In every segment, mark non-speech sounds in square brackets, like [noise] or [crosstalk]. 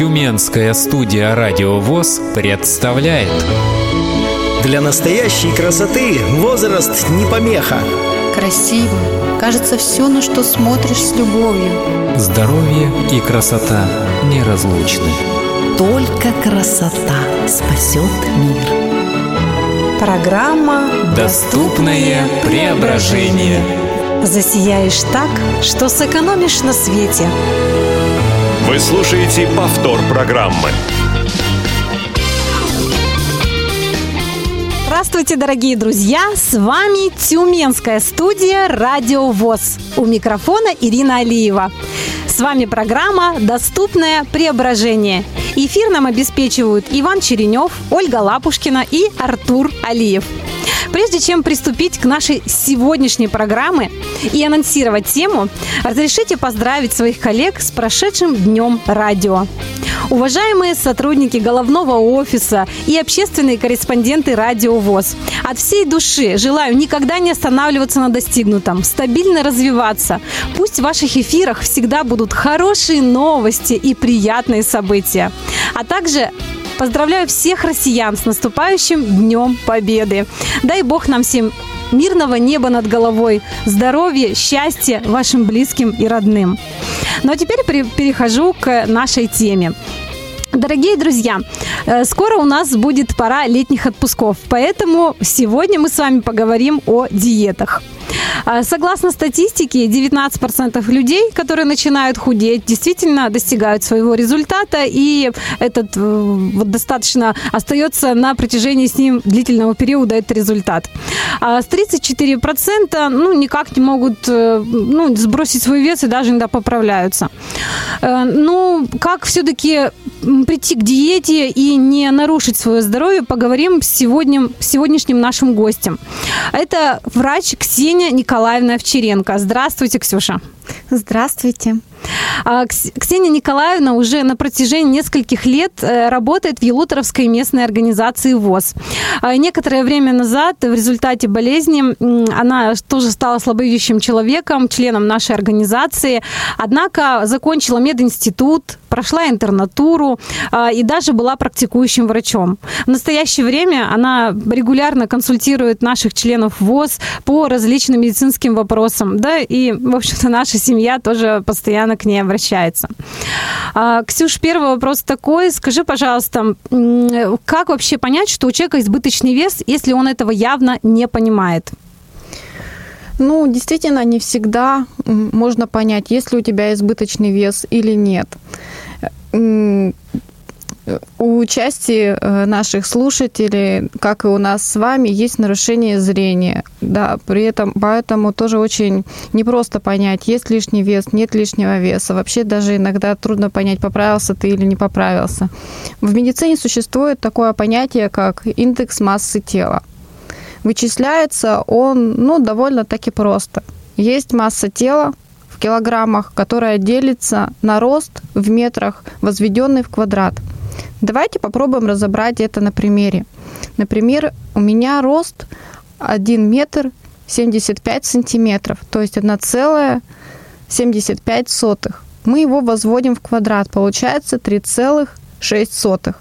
Тюменская студия «Радио ВОЗ» представляет Для настоящей красоты возраст не помеха Красиво. Кажется, все, на что смотришь с любовью. Здоровье и красота неразлучны Только красота спасет мир. Программа Доступное преображение «Засияешь так, что сэкономишь на свете». Вы слушаете повтор программы. Здравствуйте, дорогие друзья! С вами Тюменская студия «Радио ВОЗ». У микрофона Ирина Алиева. С вами программа «Доступное преображение». Эфир нам обеспечивают Иван Черенев, Ольга Лапушкина и Артур Алиев. Прежде чем приступить к нашей сегодняшней программе и анонсировать тему, разрешите поздравить своих коллег с прошедшим днем радио. Уважаемые сотрудники головного офиса и общественные корреспонденты Радио ВОЗ, от всей души желаю никогда не останавливаться на достигнутом, стабильно развиваться. Пусть в ваших эфирах всегда будут хорошие новости и приятные события. А также Поздравляю всех россиян с наступающим Днем Победы. Дай Бог нам всем мирного неба над головой, здоровья, счастья вашим близким и родным. Ну а теперь перехожу к нашей теме. Дорогие друзья, э, скоро у нас будет пора летних отпусков, поэтому сегодня мы с вами поговорим о диетах. А, согласно статистике, 19% людей, которые начинают худеть, действительно достигают своего результата, и этот э, вот достаточно остается на протяжении с ним длительного периода этот результат. А с 34% ну, никак не могут э, ну, сбросить свой вес и даже иногда поправляются. Э, ну, как все-таки прийти к диете и не нарушить свое здоровье, поговорим с, сегодня, с сегодняшним нашим гостем. Это врач Ксения Николаевна Овчаренко. Здравствуйте, Ксюша. Здравствуйте. А, Ксения Николаевна уже на протяжении нескольких лет э, работает в Елуторовской местной организации ВОЗ. А, некоторое время назад в результате болезни она тоже стала слабовидящим человеком, членом нашей организации, однако закончила мединститут, прошла интернатуру а, и даже была практикующим врачом. В настоящее время она регулярно консультирует наших членов ВОЗ по различным медицинским вопросам, да, и, в общем-то, наша семья тоже постоянно к ней обращается. А, Ксюш, первый вопрос такой. Скажи, пожалуйста, как вообще понять, что у человека избыточный вес, если он этого явно не понимает? Ну, действительно, не всегда можно понять, есть ли у тебя избыточный вес или нет у части э, наших слушателей, как и у нас с вами, есть нарушение зрения. Да, при этом, поэтому тоже очень непросто понять, есть лишний вес, нет лишнего веса. Вообще даже иногда трудно понять, поправился ты или не поправился. В медицине существует такое понятие, как индекс массы тела. Вычисляется он, ну, довольно-таки просто. Есть масса тела, в килограммах, которая делится на рост в метрах, возведенный в квадрат – Давайте попробуем разобрать это на примере. Например, у меня рост 1 метр 75 сантиметров, то есть 1,75 сотых. Мы его возводим в квадрат, получается 3,6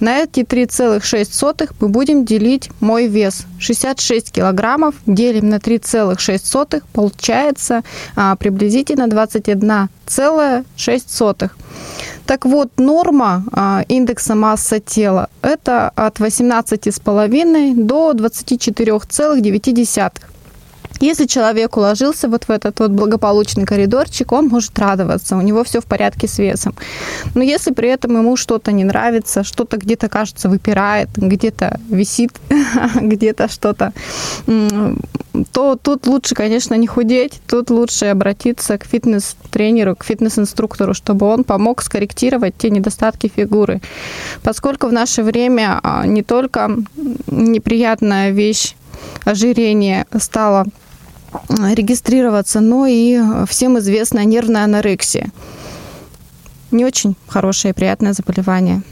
на эти 3,6 мы будем делить мой вес. 66 килограммов делим на 3,6, получается а, приблизительно 21,6. Так вот, норма а, индекса массы тела – это от 18,5 до 24,9. Если человек уложился вот в этот вот благополучный коридорчик, он может радоваться, у него все в порядке с весом. Но если при этом ему что-то не нравится, что-то где-то, кажется, выпирает, где-то висит, [laughs] где-то что-то, то тут лучше, конечно, не худеть, тут лучше обратиться к фитнес-тренеру, к фитнес-инструктору, чтобы он помог скорректировать те недостатки фигуры. Поскольку в наше время а, не только неприятная вещь ожирение стало регистрироваться, но и всем известная нервная анорексия. Не очень хорошее и приятное заболевание.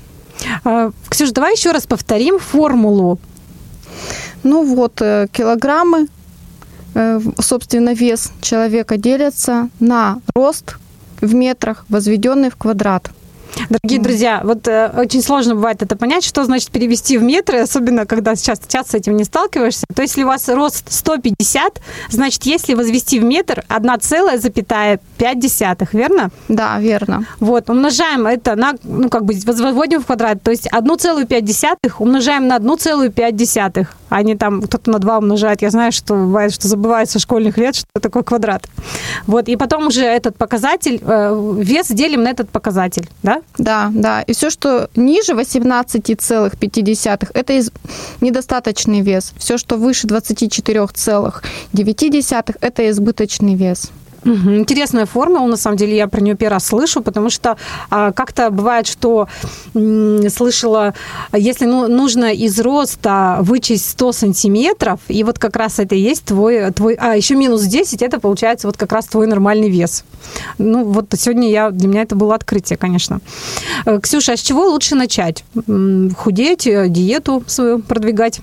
А, Ксюша, давай еще раз повторим формулу. Ну вот, э, килограммы, э, собственно, вес человека делятся на рост в метрах, возведенный в квадрат. Дорогие друзья, вот э, очень сложно бывает это понять, что значит перевести в метры, особенно когда сейчас часто с этим не сталкиваешься. То есть, если у вас рост 150, значит, если возвести в метр 1,5, верно? Да, верно. Вот, умножаем это на, ну, как бы возводим в квадрат, то есть 1,5 умножаем на 1,5, не там кто-то на 2 умножает. Я знаю, что бывает, что забывают со школьных лет, что такое квадрат. Вот, и потом уже этот показатель, э, вес делим на этот показатель, да? Да, да. И все, что ниже 18,5, это из... недостаточный вес. Все, что выше 24,9, это избыточный вес. Интересная формула, на самом деле, я про нее первый раз слышу, потому что а, как-то бывает, что слышала, если ну, нужно из роста вычесть 100 сантиметров, и вот как раз это и есть твой, твой, а еще минус 10, это получается вот как раз твой нормальный вес. Ну вот сегодня я, для меня это было открытие, конечно. Э, Ксюша, а с чего лучше начать? Худеть, э, диету свою продвигать?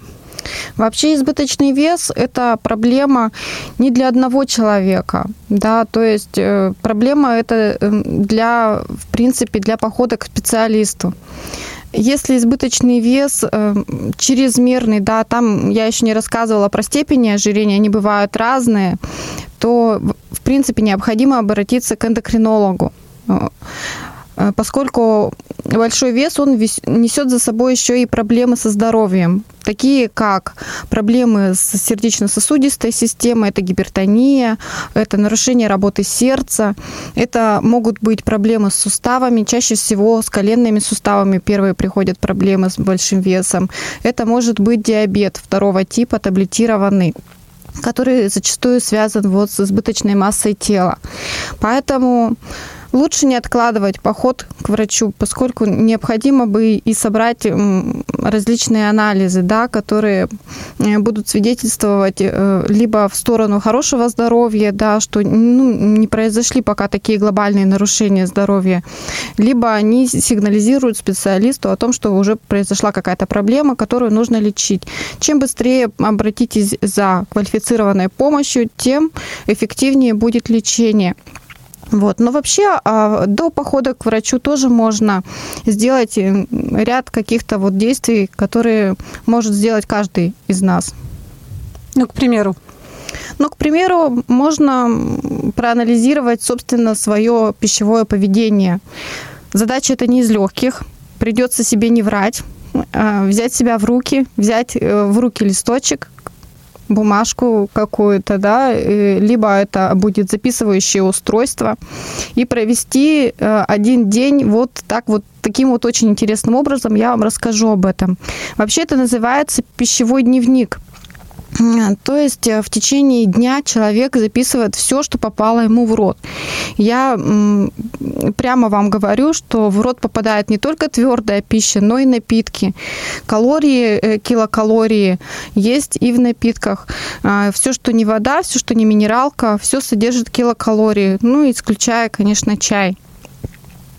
Вообще избыточный вес – это проблема не для одного человека, да, то есть э, проблема это эм, для, в принципе, для похода к специалисту. Если избыточный вес э, чрезмерный, да, там я еще не рассказывала про степени ожирения, они бывают разные, то, в принципе, необходимо обратиться к эндокринологу Э, поскольку большой вес, он несет за собой еще и проблемы со здоровьем, такие как проблемы с сердечно-сосудистой системой, это гипертония, это нарушение работы сердца, это могут быть проблемы с суставами, чаще всего с коленными суставами первые приходят проблемы с большим весом, это может быть диабет второго типа, таблетированный который зачастую связан вот с избыточной массой тела. Поэтому Лучше не откладывать поход к врачу, поскольку необходимо бы и собрать различные анализы, да, которые э, будут свидетельствовать э, либо в сторону хорошего здоровья, да, что ну, не произошли пока такие глобальные нарушения здоровья, либо они сигнализируют специалисту о том, что уже произошла какая-то проблема, которую нужно лечить. Чем быстрее обратитесь за квалифицированной помощью, тем эффективнее будет лечение. Вот. Но вообще а, до похода к врачу тоже можно сделать э, ряд каких-то вот действий, которые может сделать каждый из нас. Ну, к примеру. Ну, к примеру, можно проанализировать, собственно, свое пищевое поведение. Задача это не из легких. Придется себе не врать, а, взять себя в руки, взять э, в руки листочек, бумажку какую-то, да, либо это будет записывающее устройство, и провести э, один день вот так вот таким вот очень интересным образом я вам расскажу об этом. Вообще это называется пищевой дневник. То есть э, в течение дня человек записывает все, что попало ему в рот. Я прямо вам говорю, что в рот попадает не только твердая пища, но и напитки. Калории, э, килокалории есть и в напитках. А, все, что не вода, все, что не минералка, все содержит килокалории. Ну, исключая, конечно, чай.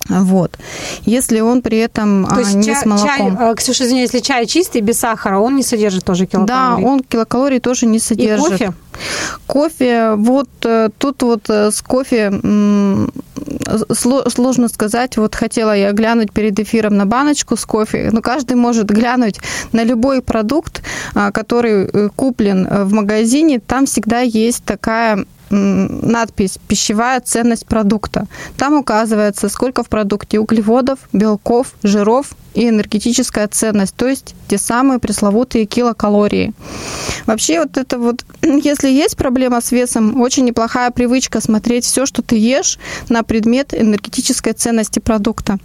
Вот. Если он при этом То есть а, не чай, с молоком. Чай, Ксюша, извини, если чай чистый, без сахара, он не содержит тоже килокалорий? Да, он килокалорий тоже не содержит. И кофе? Кофе, вот э, тут вот э, с кофе сложно сказать. Вот хотела я глянуть перед эфиром на баночку с кофе, но каждый может глянуть на любой продукт, а, который э, куплен в магазине. Там всегда есть такая надпись «Пищевая ценность продукта». Там указывается, сколько в продукте углеводов, белков, жиров и энергетическая ценность, то есть те самые пресловутые килокалории. Вообще вот это вот, [clears throat] если есть проблема с весом, очень неплохая привычка смотреть все, что ты ешь на предмет энергетической ценности продукта.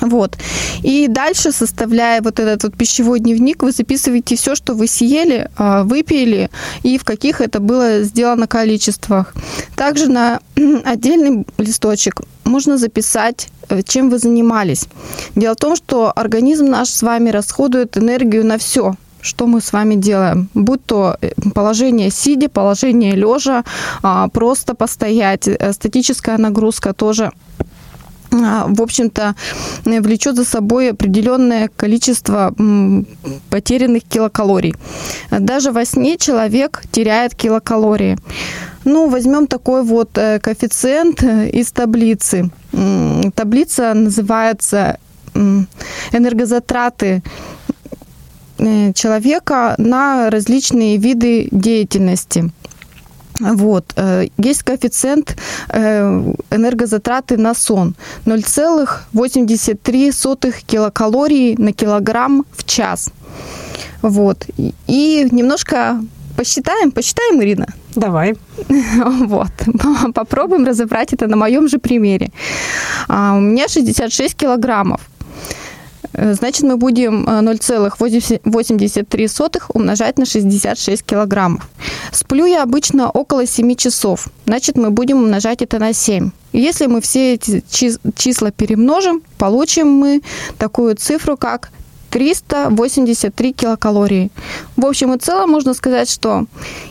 Вот. И дальше, составляя вот этот вот пищевой дневник, вы записываете все, что вы съели, а, выпили и в каких это было сделано количествах. Также на [clears throat] отдельный листочек можно записать, э, чем вы занимались. Дело в том, что организм наш с вами расходует энергию на все, что мы с вами делаем. Будь то э, положение сидя, положение лежа, а, просто постоять, э, статическая нагрузка тоже в общем-то, влечет за собой определенное количество потерянных килокалорий. Даже во сне человек теряет килокалории. Ну, возьмем такой вот э, коэффициент э, из таблицы. Таблица называется энергозатраты э, человека на различные виды деятельности. Вот. э, Есть коэффициент э, энергозатраты на сон 0,83 килокалории на килограмм в час. Вот. И- немножко посчитаем, посчитаем, Ирина? Давай. [laughs] Вот. Попробуем разобрать это на моем же примере. А, У меня 66 килограммов. Э, Значит, мы будем э, 0,83 умножать на 66 килограммов. Сплю я обычно около 7 часов. Значит, мы будем умножать это на 7. Если мы все эти чис- числа перемножим, получим мы такую цифру, как 383 килокалории. В общем и целом можно сказать, что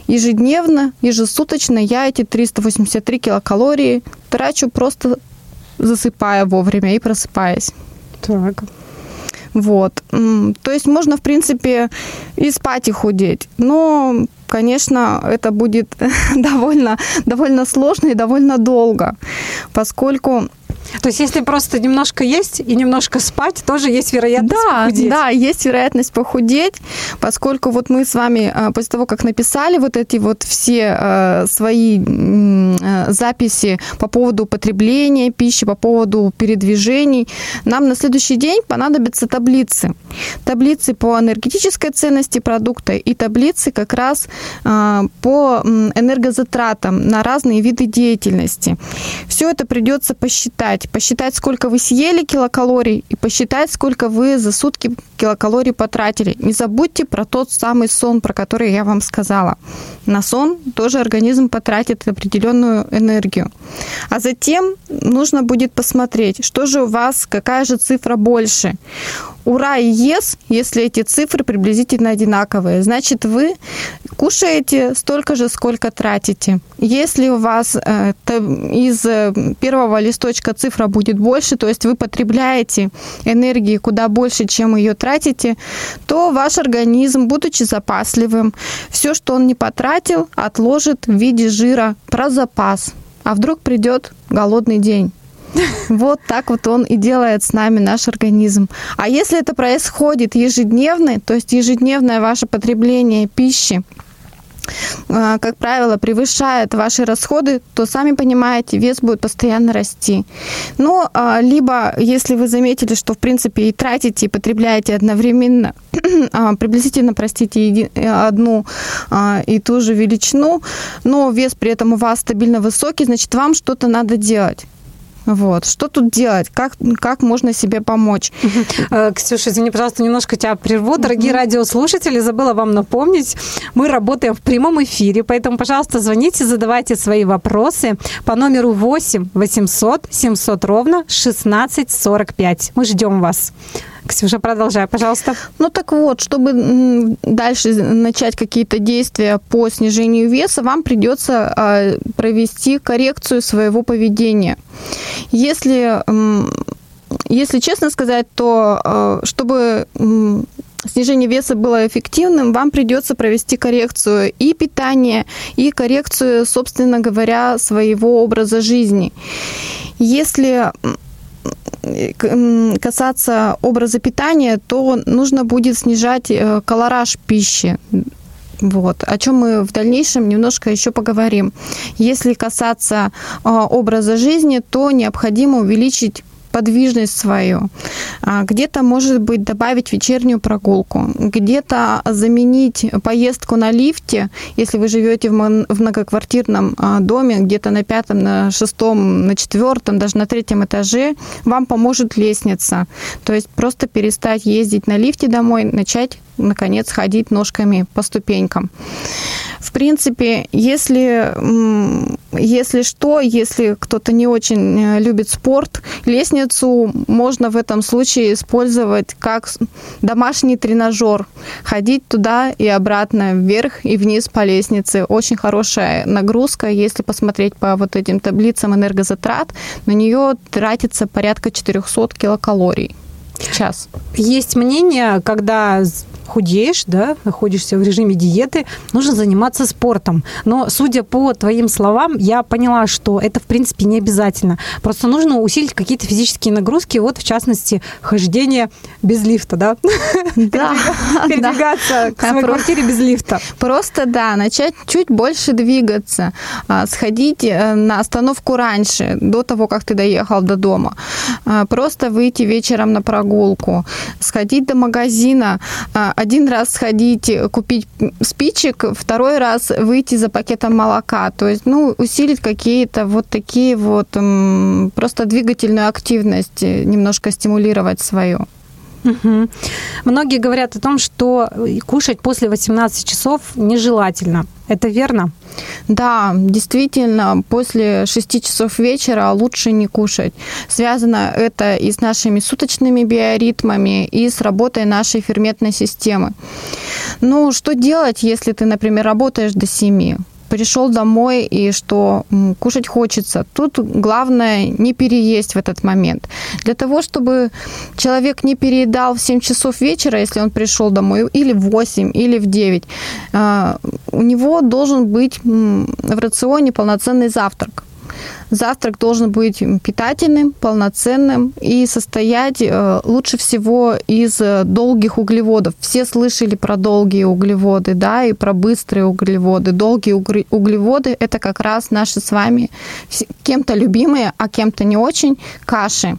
ежедневно, ежесуточно я эти 383 килокалории трачу просто засыпая вовремя и просыпаясь. Так. Вот. То есть можно, в принципе, и спать, и худеть. Но, конечно, это будет [laughs] довольно, довольно сложно и довольно долго, поскольку То есть, если просто немножко есть и немножко спать, тоже есть вероятность да, похудеть. да, есть вероятность похудеть, поскольку вот мы с вами а, после того, как написали вот эти вот все а, свои а, записи по поводу употребления пищи, по поводу передвижений, нам на следующий день понадобятся таблицы. Таблицы по энергетической ценности продукта и таблицы как раз по энергозатратам на разные виды деятельности. Все это придется посчитать. Посчитать, сколько вы съели килокалорий, и посчитать, сколько вы за сутки килокалорий потратили. Не забудьте про тот самый сон, про который я вам сказала. На сон тоже организм потратит определенную энергию. А затем нужно будет посмотреть, что же у вас, какая же цифра больше. Ура и ес, если эти цифры приблизительно одинаковые, значит вы кушаете столько же, сколько тратите. Если у вас э, из э, первого листочка цифра будет больше, то есть вы потребляете энергии куда больше, чем ее тратите, то ваш организм, будучи запасливым, все, что он не потратил, отложит в виде жира про запас. А вдруг придет голодный день? [laughs] Вот так вот он и делает с нами наш организм. А если это происходит ежедневно, то есть ежедневное ваше потребление пищи, а, как правило, превышает ваши расходы, то сами понимаете, вес будет постоянно расти. Но а, либо, если вы заметили, что в принципе и тратите, и потребляете одновременно [clears throat] а, приблизительно, простите, э, одну и ту же величину, но вес при этом у вас стабильно высокий, значит, вам что-то надо делать. Вот. Что тут делать? Как, как можно себе помочь? [laughs] Э, Ксюша, извини, пожалуйста, немножко тебя прерву. Дорогие радиослушатели, забыла вам напомнить, мы работаем в прямом эфире, поэтому, пожалуйста, звоните, задавайте свои вопросы по номеру 8 800 700 ровно 1645. Мы ждем вас. Ксюша, продолжай, пожалуйста. Ну так вот, чтобы дальше начать какие-то действия по снижению веса, вам придется а, провести коррекцию своего поведения. Если, если честно сказать, то а, чтобы снижение веса было эффективным, вам придется провести коррекцию и питания, и коррекцию, собственно говоря, своего образа жизни. Если касаться образа питания, то нужно будет снижать э, колораж пищи. Вот, о чем мы в дальнейшем немножко еще поговорим. Если касаться э, образа жизни, то необходимо увеличить подвижность свою. А, Где-то, может быть, добавить вечернюю прогулку, где-то заменить поездку на лифте, если вы живете в многоквартирном а, доме, где-то на пятом, на шестом, на четвертом, даже на третьем этаже, вам поможет лестница. То есть просто перестать ездить на лифте домой, начать, наконец, ходить ножками по ступенькам. В принципе, если, если что, если кто-то не очень э, любит спорт, лестницу можно в этом случае использовать как домашний тренажер. Ходить туда и обратно, вверх и вниз по лестнице. Очень хорошая нагрузка. Если посмотреть по вот этим таблицам энергозатрат, на нее тратится порядка 400 килокалорий в час. Есть мнение, когда худеешь, да, находишься в режиме диеты, нужно заниматься спортом. Но, судя по твоим словам, я поняла, что это, в принципе, не обязательно. Просто нужно усилить какие-то физические нагрузки, вот, в частности, хождение без лифта, да? [laughs] Да, Передвигаться к своей квартире без лифта. Просто, да, начать чуть больше двигаться, а, сходить э, на остановку раньше, до того, как ты доехал до дома. А, Просто выйти вечером на прогулку, сходить до магазина, а, один раз сходить, э, купить спичек, второй раз выйти за пакетом молока. То есть, ну, усилить какие-то вот такие вот просто двигательную активность, э, немножко стимулировать свою. Мгм. Многие говорят о том, что кушать после 18 часов нежелательно. Это верно? Да, действительно, после 6 часов вечера лучше не кушать. Связано это и с нашими суточными биоритмами, и с работой нашей ферментной системы. Ну, что делать, если ты, например, работаешь до 7? Пришел домой и что кушать хочется. Тут главное не переесть в этот момент. Для того, чтобы человек не переедал в 7 часов вечера, если он пришел домой, или в 8, или в 9, а, у него должен быть в рационе полноценный завтрак. Завтрак должен быть питательным, полноценным и состоять э, лучше всего из э, долгих углеводов. Все слышали про долгие углеводы, да, и про быстрые углеводы. Долгие углеводы – это как раз наши с вами кем-то любимые, а кем-то не очень каши.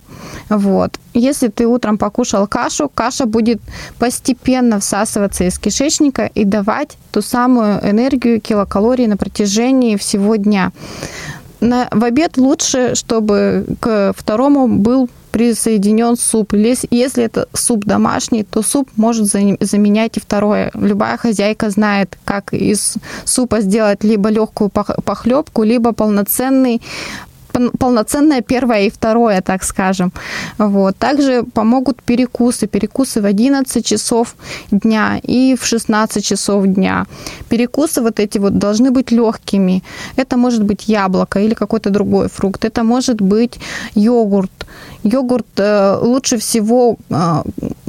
Вот. Если ты утром покушал кашу, каша будет постепенно всасываться из кишечника и давать ту самую энергию килокалорий на протяжении всего дня. На, в обед лучше, чтобы к второму был присоединен суп. Если, это суп домашний, то суп может за- заменять и второе. Любая хозяйка знает, как из супа сделать либо легкую похлебку, либо полноценный пол- полноценное первое и второе, так скажем. Вот. Также помогут перекусы. Перекусы в 11 часов дня и в 16 часов дня. Перекусы вот эти вот должны быть легкими. Это может быть яблоко или какой-то другой фрукт. Это может быть йогурт. Йогурт э, лучше всего э,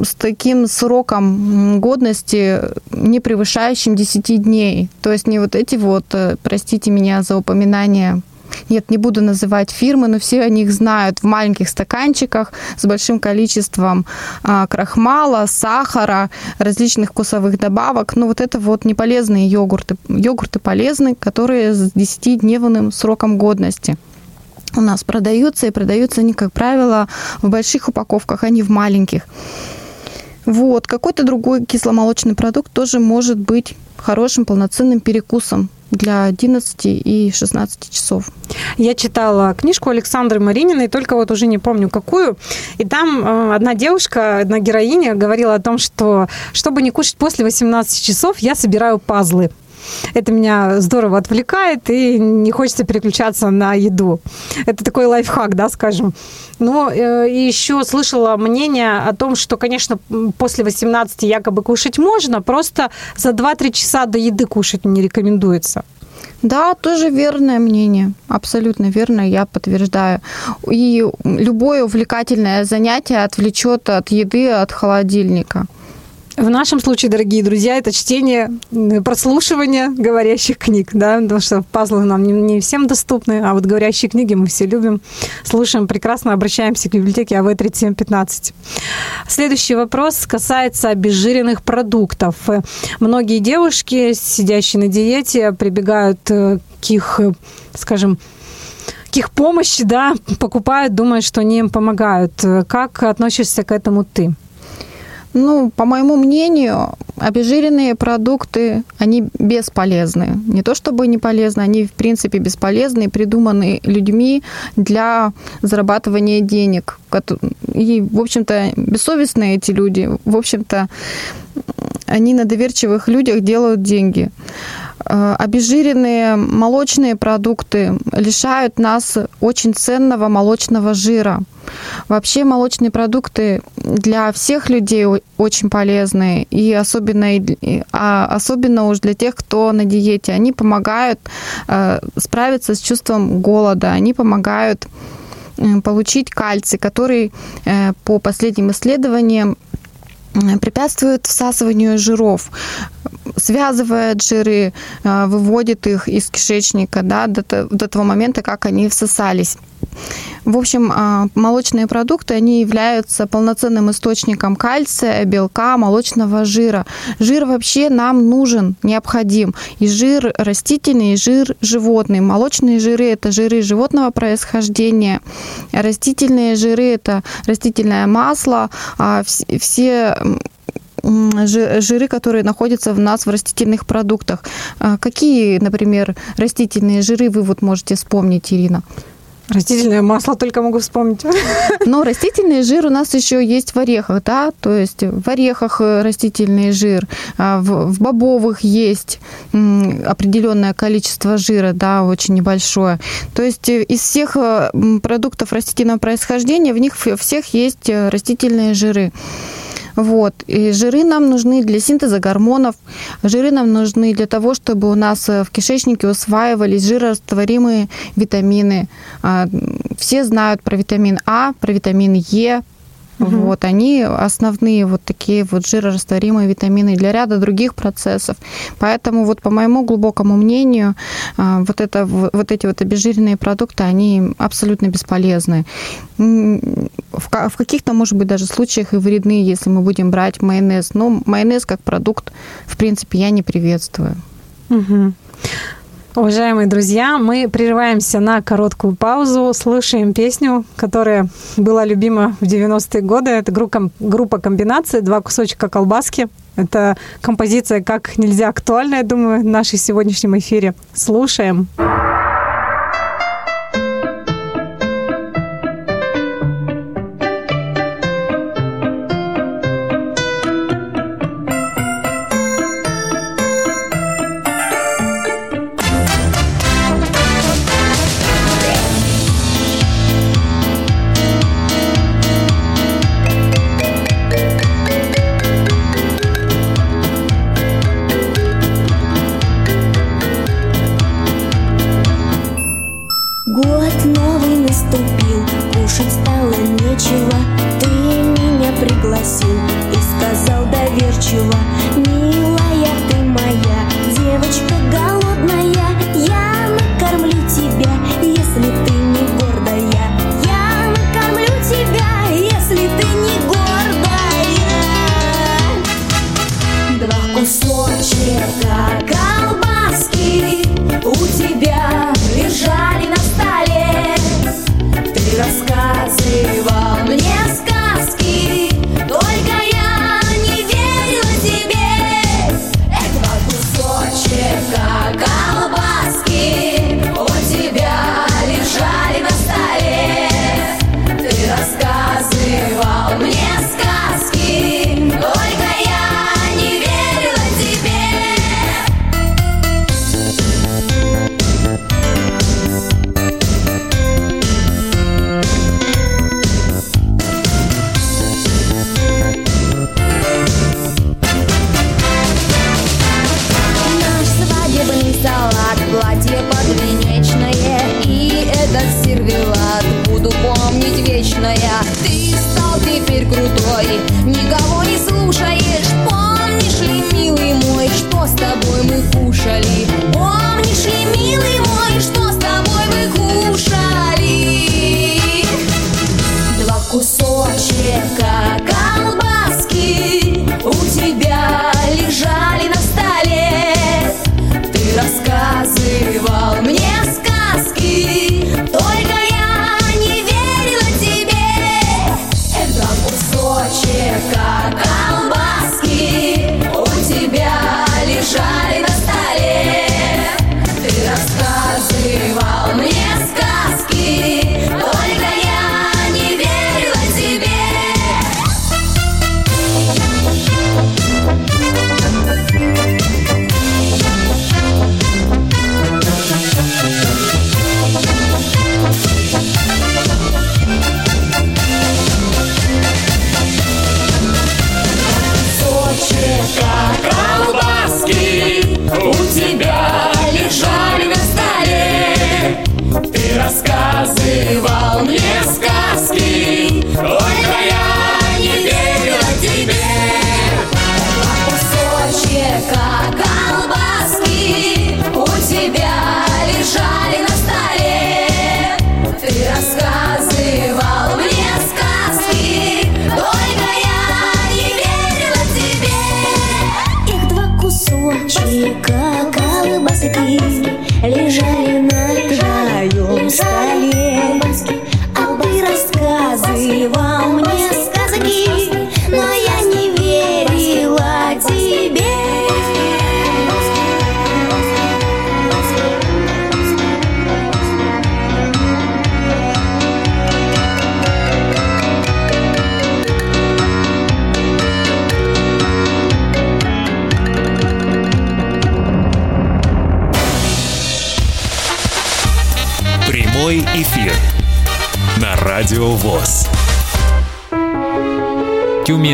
с таким сроком годности, не превышающим 10 дней. То есть не вот эти вот, э, простите меня за упоминание нет, не буду называть фирмы, но все о них знают в маленьких стаканчиках с большим количеством а, крахмала, сахара, различных вкусовых добавок. Но вот это вот неполезные йогурты. Йогурты полезны, которые с 10-дневным сроком годности у нас продаются, и продаются они, как правило, в больших упаковках, а не в маленьких. Вот, какой-то другой кисломолочный продукт тоже может быть хорошим полноценным перекусом для 11 и 16 часов. Я читала книжку Александры Марининой, только вот уже не помню какую. И там э, одна девушка, одна героиня говорила о том, что чтобы не кушать после 18 часов, я собираю пазлы. Это меня здорово отвлекает, и не хочется переключаться на еду. Это такой лайфхак, да, скажем. Но э, и еще слышала мнение о том, что, конечно, после 18 якобы кушать можно, просто за 2-3 часа до еды кушать не рекомендуется. Да, тоже верное мнение. Абсолютно верно, я подтверждаю. И любое увлекательное занятие отвлечет от еды, от холодильника. В нашем случае, дорогие друзья, это чтение, прослушивание говорящих книг, да, потому что пазлы нам не, не всем доступны, а вот говорящие книги мы все любим, слушаем прекрасно, обращаемся к библиотеке А АВ-3715. Следующий вопрос касается обезжиренных продуктов. Многие девушки, сидящие на диете, прибегают э, к их, скажем, к их помощи, да, покупают, думают, что они им помогают. Как относишься к этому ты? Ну, по моему мнению, обезжиренные продукты, они бесполезны. Не то чтобы не полезны, они в принципе бесполезны, придуманы людьми для зарабатывания денег. И, в общем-то, бессовестные эти люди, в общем-то, они на доверчивых людях делают деньги. Э, Обезжиренные молочные продукты лишают нас очень ценного молочного жира. Вообще молочные продукты для всех людей очень полезны, и особенно, а особенно уж для тех, кто на диете. Они помогают э, справиться с чувством голода, они помогают э, получить кальций, который по последним исследованиям препятствует всасыванию жиров, связывает жиры, э, выводит их из кишечника да, до, до того момента, как они всосались. В общем, а, молочные продукты, они являются полноценным источником кальция, белка, молочного жира. Жир вообще нам нужен, необходим. И жир растительный, и жир животный. Молочные жиры – это жиры животного происхождения. Растительные жиры – это растительное масло. А вс- Все жиры, которые находятся в нас в растительных продуктах. А Какие, например, растительные жиры вы вот можете вспомнить, Ирина? Растительное масло только могу вспомнить. [laughs] Но растительный жир у нас еще есть в орехах, да, то есть в орехах э, растительный жир, а в, бобовых есть определенное количество жира, да, очень небольшое. То есть э, из всех э, продуктов растительного происхождения в них всех есть растительные жиры. Вот. И жиры нам нужны для синтеза гормонов, жиры нам нужны для того, чтобы у нас э, в кишечнике усваивались жирорастворимые витамины. А, Все знают про витамин А, про витамин Е, Вот, они основные вот такие вот жирорастворимые витамины для ряда других процессов. Поэтому вот по моему глубокому мнению, а, вот, это, вот эти вот обезжиренные продукты, они абсолютно бесполезны. В ка- в каких-то, может быть, даже случаях и вредны, если мы будем брать майонез. Но майонез как продукт, в принципе, я не приветствую. Мгм. Уважаемые друзья, мы прерываемся на короткую паузу, слушаем песню, которая была любима в 90-е годы. Это группа, комбинации «Два кусочка колбаски». Это композиция как нельзя актуальна, я думаю, в нашем сегодняшнем эфире. Слушаем. Год you want.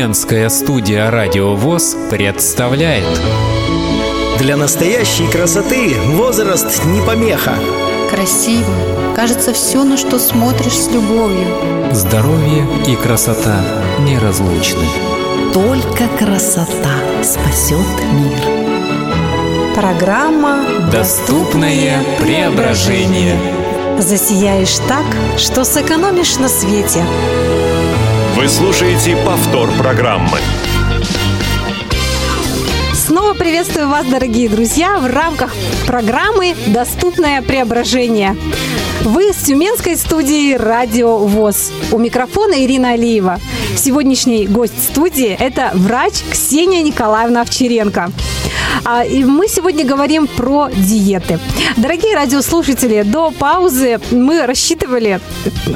Тюменская студия «Радио ВОЗ» представляет Для настоящей красоты возраст не помеха. Красиво. Кажется, все, на что смотришь с любовью. «Здоровье и красота неразлучны». Только красота спасет мир. Программа Доступное преображение. «Засияешь так, что сэкономишь на свете». Вы слушаете повтор программы. Приветствую вас, дорогие друзья, в рамках программы «Доступное преображение». Вы с Тюменской студии «Радио ВОЗ». У микрофона Ирина Алиева. Сегодняшний гость студии – это врач Ксения Николаевна Овчаренко. А, И мы сегодня говорим про диеты. Дорогие радиослушатели, до паузы мы рассчитывали,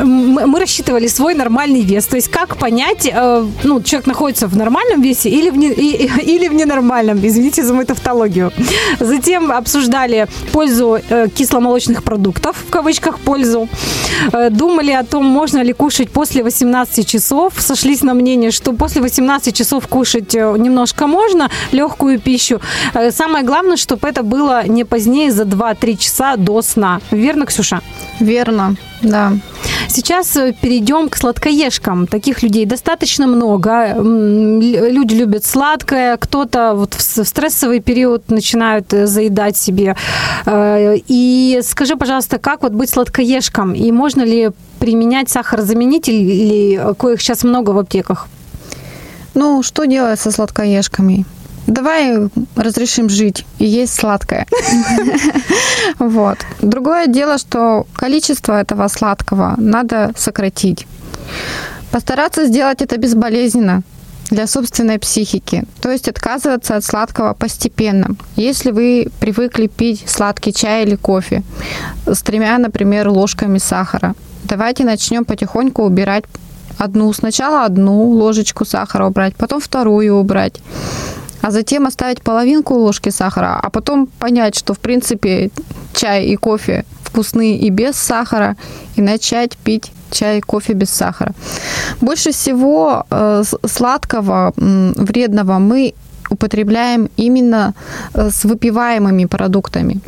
мы рассчитывали свой нормальный вес. То есть как понять, э, ну, человек находится в нормальном весе или в, не- [laughs] или в ненормальном. Извините за мою тавтологию. Затем обсуждали пользу э, кисломолочных продуктов, в кавычках пользу. Э, Думали о том, можно ли кушать после 18 часов. Сошлись на мнение, что после 18 часов кушать э, немножко можно, легкую пищу. Самое главное, чтобы это было не позднее за 2-3 часа до сна. Верно, Ксюша? Верно, да. Сейчас э, перейдем к сладкоежкам. Таких людей достаточно много. Люди любят сладкое, кто-то вот в стрессовый период начинают э, заедать себе. Э, И скажи, пожалуйста, как вот быть сладкоежком? И можно ли применять э, коих сейчас много в аптеках? Ну, что делать со сладкоежками? Давай разрешим жить и есть сладкое. [laughs] Вот. Другое дело, что количество этого сладкого надо сократить. Постараться сделать это безболезненно для собственной психики. То есть отказываться от сладкого постепенно. Если вы привыкли пить сладкий чай или кофе с тремя, например, ложками сахара, давайте начнем потихоньку убирать одну, сначала одну ложечку сахара убрать, потом вторую убрать, а затем оставить половинку ложки сахара, а потом понять, что в принципе чай и кофе вкусны и без сахара, и начать пить чай кофе без сахара. Больше всего э, сладкого, м, вредного мы употребляем именно э, с выпиваемыми продуктами.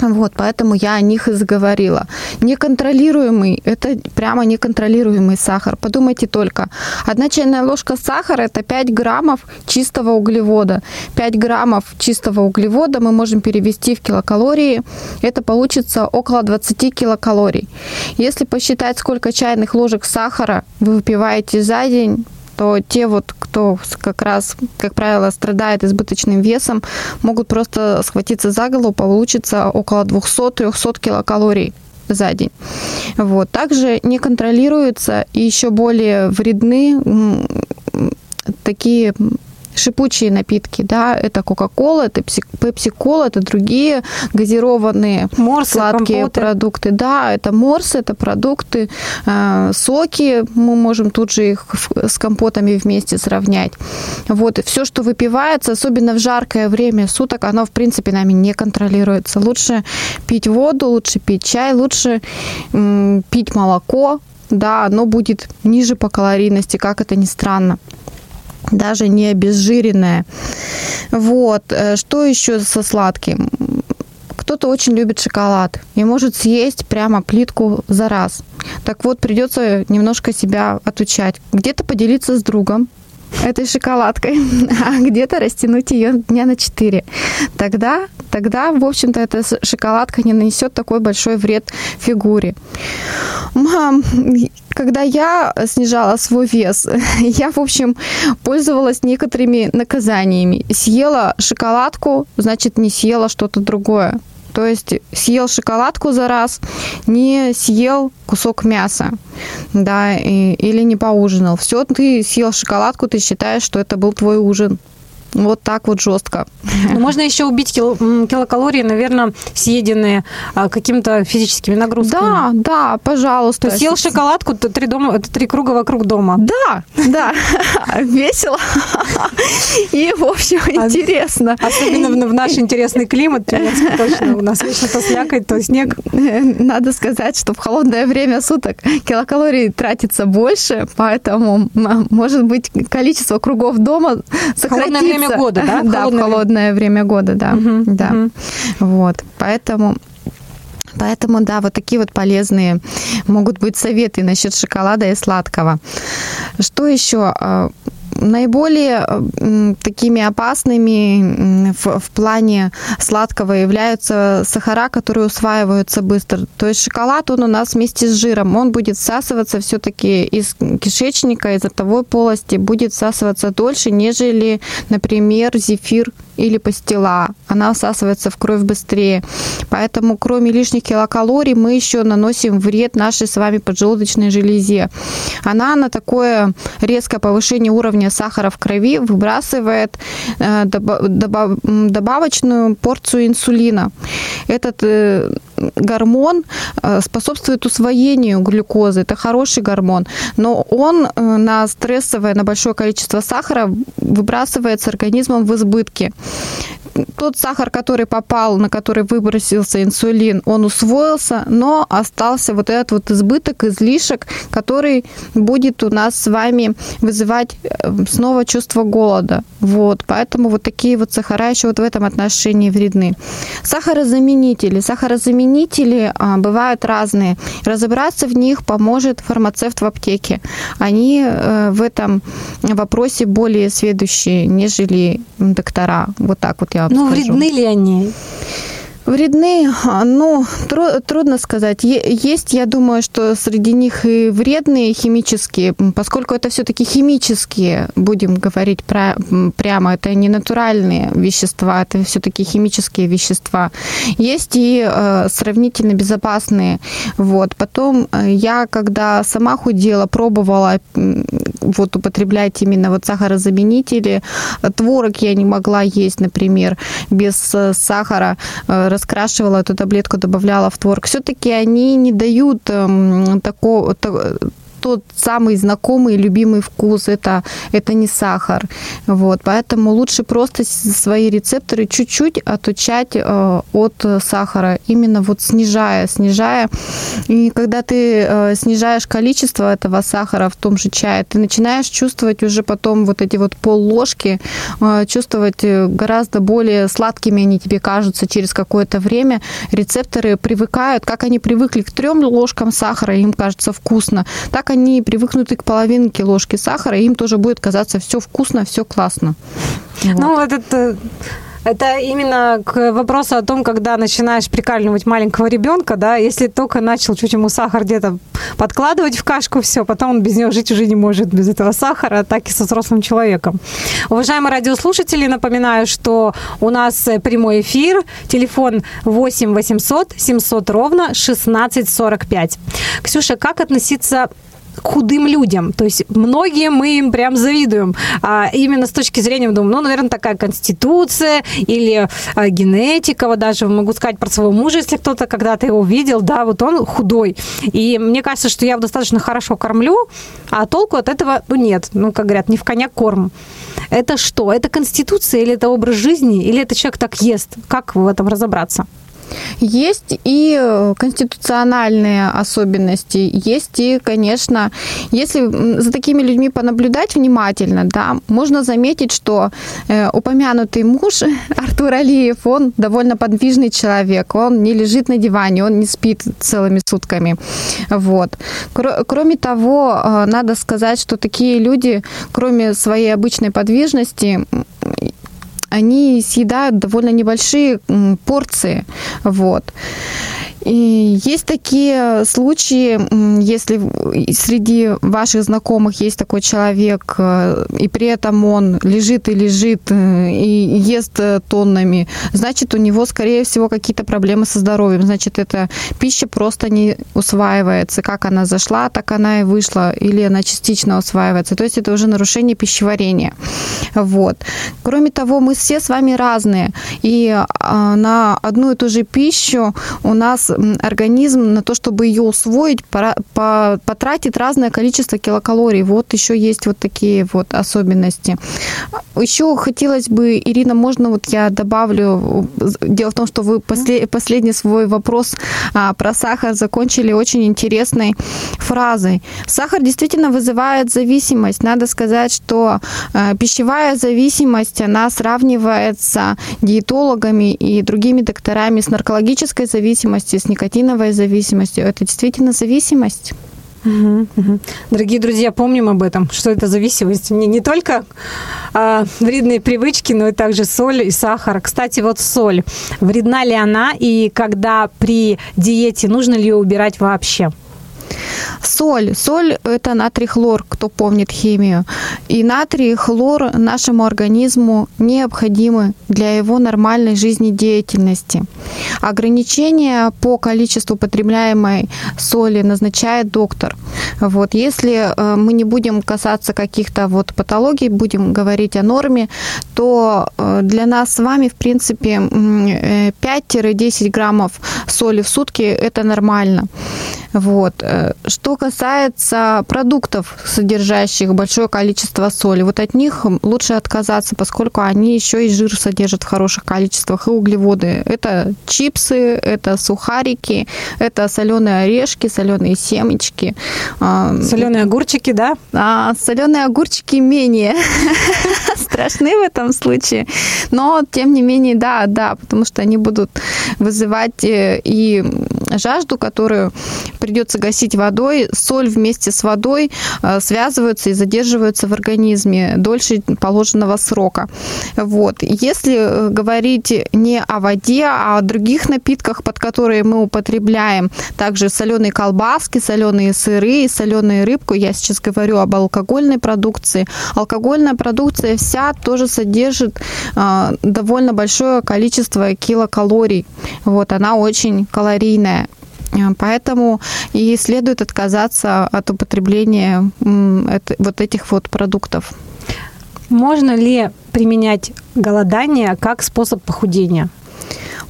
Вот, поэтому я о них и заговорила. Неконтролируемый, это прямо неконтролируемый сахар. Подумайте только, одна чайная ложка сахара – это 5 граммов чистого углевода. 5 граммов чистого углевода мы можем перевести в килокалории. Это получится около 20 килокалорий. Если посчитать, сколько чайных ложек сахара вы выпиваете за день, то те вот, кто как раз, как правило, страдает избыточным весом, могут просто схватиться за голову, получится около 200-300 килокалорий за день. Вот. Также не контролируются и еще более вредны такие шипучие напитки, да, это Кока-Кола, это Пепси- Пепси-Кола, это другие газированные Морсы, сладкие компоты. продукты. Да, это морсы, это продукты, э, соки, мы можем тут же их с компотами вместе сравнять. Вот, и все, что выпивается, особенно в жаркое время суток, оно, в принципе, нами не контролируется. Лучше пить воду, лучше пить чай, лучше м, пить молоко, да, оно будет ниже по калорийности, как это ни странно даже не обезжиренное. Вот. э, Что еще со сладким? Кто-то очень любит шоколад и может съесть прямо плитку за раз. Так вот, придется немножко себя отучать. Где-то поделиться с другом этой шоколадкой, [laughs] а где-то растянуть ее дня на 4. Тогда, тогда, в общем-то, эта шоколадка не нанесет такой большой вред фигуре. Мам, когда я снижала свой вес, [laughs] я, в общем, пользовалась некоторыми наказаниями. Съела шоколадку, значит, не съела что-то другое. То есть съел шоколадку за раз, не съел кусок мяса, да, и- или не поужинал. Все, ты съел шоколадку, ты считаешь, что это был твой ужин. Вот так вот жестко. Ну, можно еще убить кил- килокалории, наверное, съеденные а, какими-то физическими нагрузками. Да, да, пожалуйста. Съел шоколадку, то три, дома, три круга вокруг дома. Да, да, [laughs] весело и, в общем, А интересно. Особенно в, наш интересный климат, точно. У нас вечно то слякоть, то снег. Надо сказать, что в холодное время суток килокалорий тратится больше, поэтому, может быть, количество кругов дома сократится. холодное время года, да? [laughs] Да, в Холодное время года, да. Да. Вот, поэтому... Поэтому, да, вот такие вот полезные могут быть советы насчет шоколада и сладкого. Что еще? Наиболее такими опасными в, в плане сладкого являются сахара, которые усваиваются быстро. То есть шоколад, он у нас вместе с жиром, он будет всасываться все-таки из кишечника, из ротовой полости, будет всасываться дольше, нежели, например, зефир или пастила. Она всасывается в кровь быстрее. Поэтому, кроме лишних килокалорий, мы еще наносим вред нашей с вами поджелудочной железе. Она на такое резкое повышение уровня сахара в крови выбрасывает э, добавочную порцию инсулина. Этот э, гормон э, способствует усвоению глюкозы. Это хороший гормон. Но он на стрессовое, на большое количество сахара выбрасывается организмом в избытке тот сахар, который попал, на который выбросился инсулин, он усвоился, но остался вот этот вот избыток, излишек, который будет у нас с вами вызывать э, снова чувство голода. Вот, поэтому вот такие вот сахара еще вот в этом отношении вредны. Сахарозаменители. Сахарозаменители а, бывают разные. Разобраться в них поможет фармацевт в аптеке. Они э, в этом вопросе более сведущие, нежели доктора. Вот так вот я вам Ну, скажу. вредны ли они? Вредны, а, ну, тру- трудно сказать. Есть, я думаю, что среди них и вредные химические, поскольку это все-таки химические, будем говорить про- прямо, это не натуральные вещества, это все-таки химические вещества. Есть и э, сравнительно безопасные. Вот. Потом э, я, когда сама худела, пробовала вот употреблять именно вот сахарозаменители. Творог я не могла есть, например, без э, сахара. Раскрашивала эту таблетку, добавляла в творог. Все-таки они не дают эм, такого та- тот самый знакомый, любимый вкус, это, это не сахар. Вот, поэтому лучше просто свои рецепторы чуть-чуть отучать э, от сахара, именно вот снижая, снижая. И когда ты э, снижаешь количество этого сахара в том же чае, ты начинаешь чувствовать уже потом вот эти вот полложки, э, чувствовать э, гораздо более сладкими они тебе кажутся через какое-то время. Рецепторы привыкают, как они привыкли к трем ложкам сахара, им кажется вкусно, так они привыкнут и к половинке ложки сахара, и им тоже будет казаться все вкусно, все классно. Вот. Ну, этот, э, это именно к вопросу о том, когда начинаешь прикаливать маленького ребенка, да, если только начал чуть ему сахар где-то подкладывать в кашку, все, потом он без него жить уже не может, без этого сахара, так и со взрослым человеком. Уважаемые радиослушатели, напоминаю, что у нас э, прямой эфир, телефон 8 800 700 ровно 1645. Ксюша, как относиться худым людям. То есть многие мы им прям завидуем. А именно с точки зрения, думаю, ну, наверное, такая конституция или а, генетика. Вот даже могу сказать про своего мужа, если кто-то когда-то его видел, да, вот он худой. И мне кажется, что я его достаточно хорошо кормлю, а толку от этого, ну, нет. Ну, как говорят, не в коня корм. Это что? Это конституция или это образ жизни? Или это человек так ест? Как в этом разобраться? Есть и э, конституциональные особенности, есть и, конечно, если за такими людьми понаблюдать внимательно, да, можно заметить, что э, упомянутый муж [laughs] Артур Алиев, он довольно подвижный человек, он не лежит на диване, он не спит целыми сутками. Вот. Кро- Кроме того, э, надо сказать, что такие люди, кроме своей обычной подвижности, они съедают довольно небольшие порции. Вот. И есть такие случаи, если среди ваших знакомых есть такой человек, э, и при этом он лежит и лежит, э, и ест э, тоннами, значит, у него, скорее всего, какие-то проблемы со здоровьем. Значит, эта пища просто не усваивается. Как она зашла, так она и вышла, или она частично усваивается. То есть это уже нарушение пищеварения. Вот. Кроме того, мы все с вами разные. И а, на одну и ту же пищу у нас организм на то, чтобы ее усвоить, потратит разное количество килокалорий. Вот еще есть вот такие вот особенности. Еще хотелось бы, Ирина, можно вот я добавлю, дело в том, что вы послед, последний свой вопрос а, про сахар закончили очень интересной фразой. Сахар действительно вызывает зависимость. Надо сказать, что а, пищевая зависимость, она сравнивается диетологами и другими докторами с наркологической зависимостью, с никотиновой зависимостью. Это действительно зависимость. Дорогие друзья, помним об этом, что это зависимость. Не, не только э, вредные привычки, но и также соль и сахар. Кстати, вот соль. Вредна ли она и когда при диете нужно ли ее убирать вообще? Соль. Соль – это натрий хлор, кто помнит химию. И натрий хлор нашему организму необходимы для его нормальной жизнедеятельности. Ограничения по количеству потребляемой соли назначает доктор. Вот. Если э, мы не будем касаться каких-то вот патологий, будем говорить о норме, то э, для нас с вами, в принципе, 5-10 э, граммов соли в сутки – это нормально. Вот. Что касается продуктов, содержащих большое количество соли, вот от них лучше отказаться, поскольку они еще и жир содержат в хороших количествах и углеводы. Это чипсы, это сухарики, это соленые орешки, соленые семечки. А, соленые огурчики, да? А, соленые огурчики менее [laughs] страшны в этом случае. Но, тем не менее, да, да, потому что они будут вызывать э, и жажду, которую придется гасить водой. Соль вместе с водой э, связываются и задерживаются в организме дольше положенного срока. Вот. Если э, говорить не о воде, а о других напитках, под которые мы употребляем, также соленые колбаски, соленые сыры, соленую рыбку, я сейчас говорю об алкогольной продукции. Алкогольная продукция вся тоже содержит э, довольно большое количество килокалорий. Вот, она очень калорийная. Э, поэтому и следует отказаться от употребления вот этих вот продуктов. Можно ли применять голодание как способ похудения?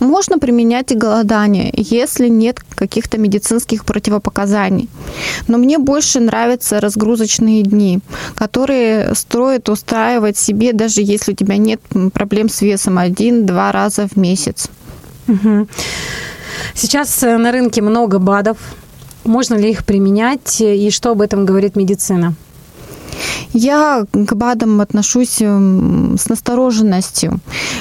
Можно применять и голодание, если нет каких-то медицинских противопоказаний. Но мне больше нравятся разгрузочные дни, которые строят устраивать себе, даже если у тебя нет проблем с весом, один-два раза в месяц. Угу. Сейчас э, на рынке много БАДов. Можно ли их применять и что об этом говорит медицина? Я к БАДам отношусь эм, с настороженностью.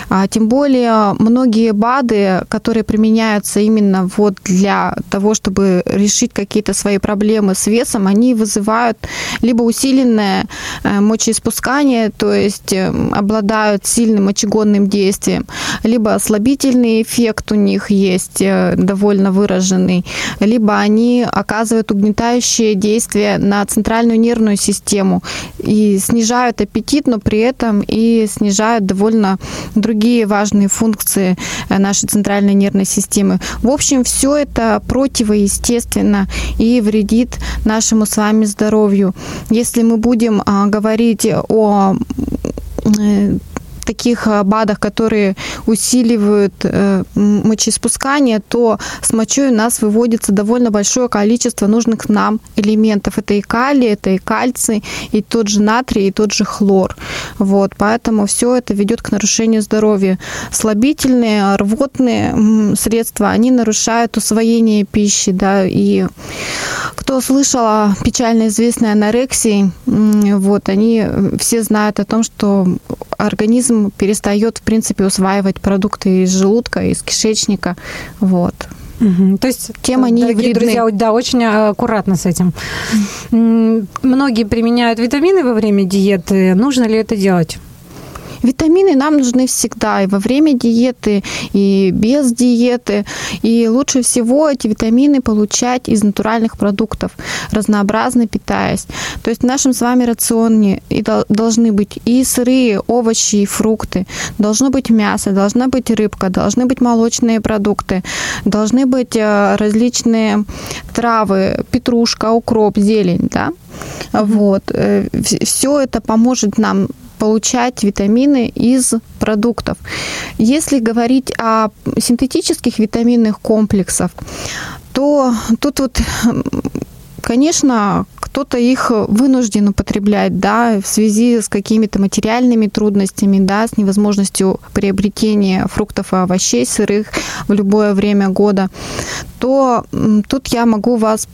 А, тем более многие БАДы, которые применяются именно вот для того, чтобы решить какие-то свои проблемы с весом, они вызывают либо усиленное э, мочеиспускание, то есть эм, обладают сильным мочегонным действием, либо ослабительный эффект у них есть э, довольно выраженный, либо они оказывают угнетающее действие на центральную нервную систему, и снижают аппетит, но при этом и снижают довольно другие важные функции э, нашей центральной нервной системы. В общем, все это противоестественно и вредит нашему с вами здоровью. Если мы будем а, говорить о э, таких э, БАДах, которые усиливают э, мочеиспускание, то с мочой у нас выводится довольно большое количество нужных нам элементов. Это и калий, это и кальций, и тот же натрий, и тот же хлор. Вот, поэтому все это ведет к нарушению здоровья. Слабительные, рвотные средства, они нарушают усвоение пищи, да, и кто слышал о печально известной анорексии, вот, они все знают о том, что организм перестает, в принципе, усваивать продукты из желудка, из кишечника. Вот. Угу. То есть, тем они дорогие вредны. друзья, да, очень аккуратно с этим. Многие применяют витамины во время диеты. Нужно ли это делать? Витамины нам нужны всегда, и во время диеты, и без диеты. И лучше всего эти витамины получать из натуральных продуктов, разнообразно питаясь. То есть в нашем с вами рационе и должны быть и сырые овощи, и фрукты, должно быть мясо, должна быть рыбка, должны быть молочные продукты, должны быть э, различные травы, петрушка, укроп, зелень, да, вот. Э, Все это поможет нам получать витамины из продуктов. Если говорить о синтетических витаминных комплексах, то тут вот Конечно, кто-то их вынужден употреблять, да, в связи с какими-то материальными трудностями, да, с невозможностью приобретения фруктов и овощей сырых в любое время года, то тут я могу вас...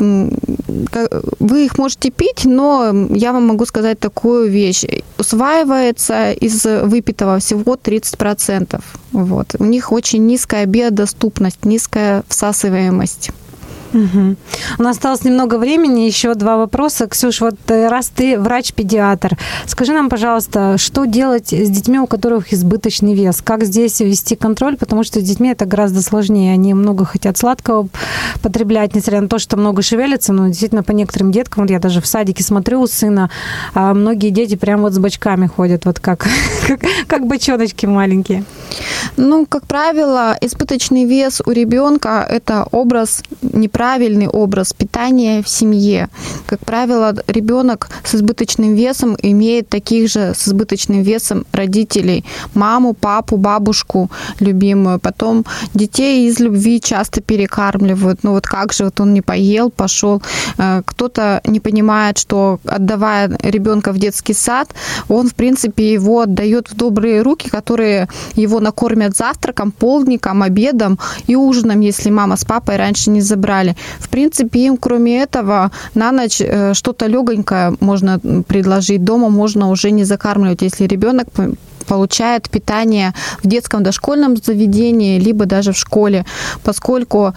Вы их можете пить, но я вам могу сказать такую вещь. Усваивается из выпитого всего 30%. Вот. У них очень низкая биодоступность, низкая всасываемость. Угу. У нас осталось немного времени, еще два вопроса. Ксюш, вот э, раз ты врач-педиатр, скажи нам, пожалуйста, что делать с детьми, у которых избыточный вес? Как здесь вести контроль? Потому что с детьми это гораздо сложнее. Они много хотят сладкого потреблять, несмотря на то, что много шевелятся, но действительно по некоторым деткам, вот я даже в садике смотрю у сына, а многие дети прям вот с бочками ходят, вот как, [laughs] как, как бочоночки маленькие. Ну, как правило, избыточный вес у ребенка – это образ неправильный правильный образ питания в семье. Как правило, ребенок с избыточным весом имеет таких же с избыточным весом родителей. Маму, папу, бабушку любимую. Потом детей из любви часто перекармливают. Ну вот как же вот он не поел, пошел. Э, кто-то не понимает, что отдавая ребенка в детский сад, он, в принципе, его отдает в добрые руки, которые его накормят завтраком, полдником, обедом и ужином, если мама с папой раньше не забрали. В принципе, им кроме этого на ночь э, что-то легонькое можно предложить. Дома можно уже не закармливать, если ребенок получает питание в детском дошкольном заведении, либо даже в школе, поскольку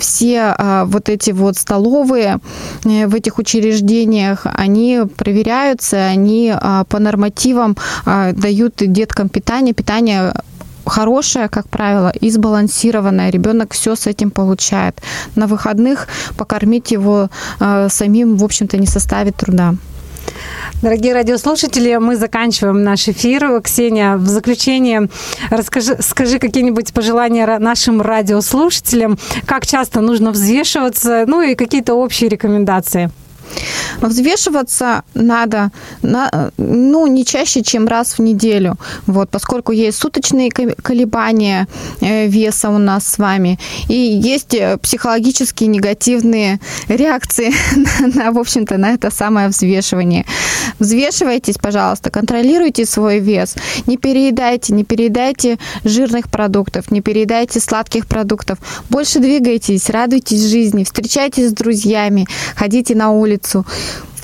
все а, вот эти вот столовые э, в этих учреждениях, они проверяются, они а, по нормативам а, дают деткам питание, питание хорошая, как правило, и сбалансированная. Ребенок все с этим получает. На выходных покормить его э, самим, в общем-то, не составит труда. Дорогие радиослушатели, мы заканчиваем наш эфир. Ксения, в заключение расскажи, скажи какие-нибудь пожелания нашим радиослушателям, как часто нужно взвешиваться, ну и какие-то общие рекомендации. Взвешиваться надо на, ну, не чаще, чем раз в неделю, вот, поскольку есть суточные колебания э, веса у нас с вами, и есть э, психологические негативные реакции [laughs] на, в общем-то, на это самое взвешивание. Взвешивайтесь, пожалуйста, контролируйте свой вес, не переедайте, не переедайте жирных продуктов, не переедайте сладких продуктов, больше двигайтесь, радуйтесь жизни, встречайтесь с друзьями, ходите на улицу,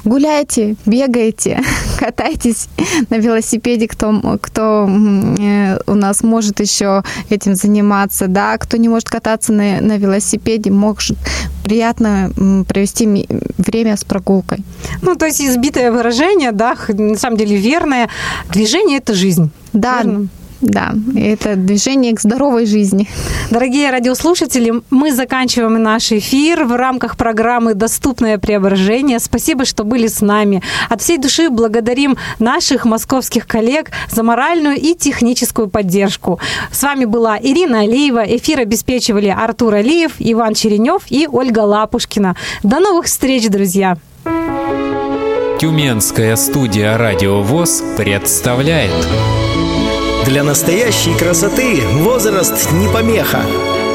гуляйте, бегайте, [laughs] катайтесь на велосипеде, кто, кто э, у нас может еще этим заниматься, да, кто не может кататься на, на велосипеде, может приятно провести время с прогулкой. Ну, то есть избитое выражение, да, на самом деле верное, движение – это жизнь. Да, Верно? Да, это движение к здоровой жизни. Дорогие радиослушатели, мы заканчиваем наш эфир в рамках программы «Доступное преображение». Спасибо, что были с нами. От всей души благодарим наших московских коллег за моральную и техническую поддержку. С вами была Ирина Алиева. Эфир обеспечивали Артур Алиев, Иван Черенев и Ольга Лапушкина. До новых встреч, друзья! Тюменская студия «Радио ВОЗ» представляет для настоящей красоты возраст не помеха.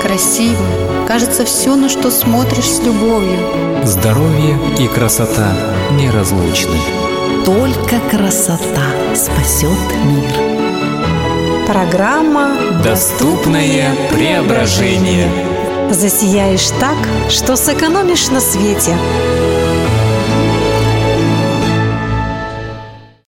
Красиво. Кажется, все, на что смотришь с любовью. Здоровье и красота неразлучны. Только красота спасет мир. Программа «Доступное преображение». Засияешь так, что сэкономишь на свете.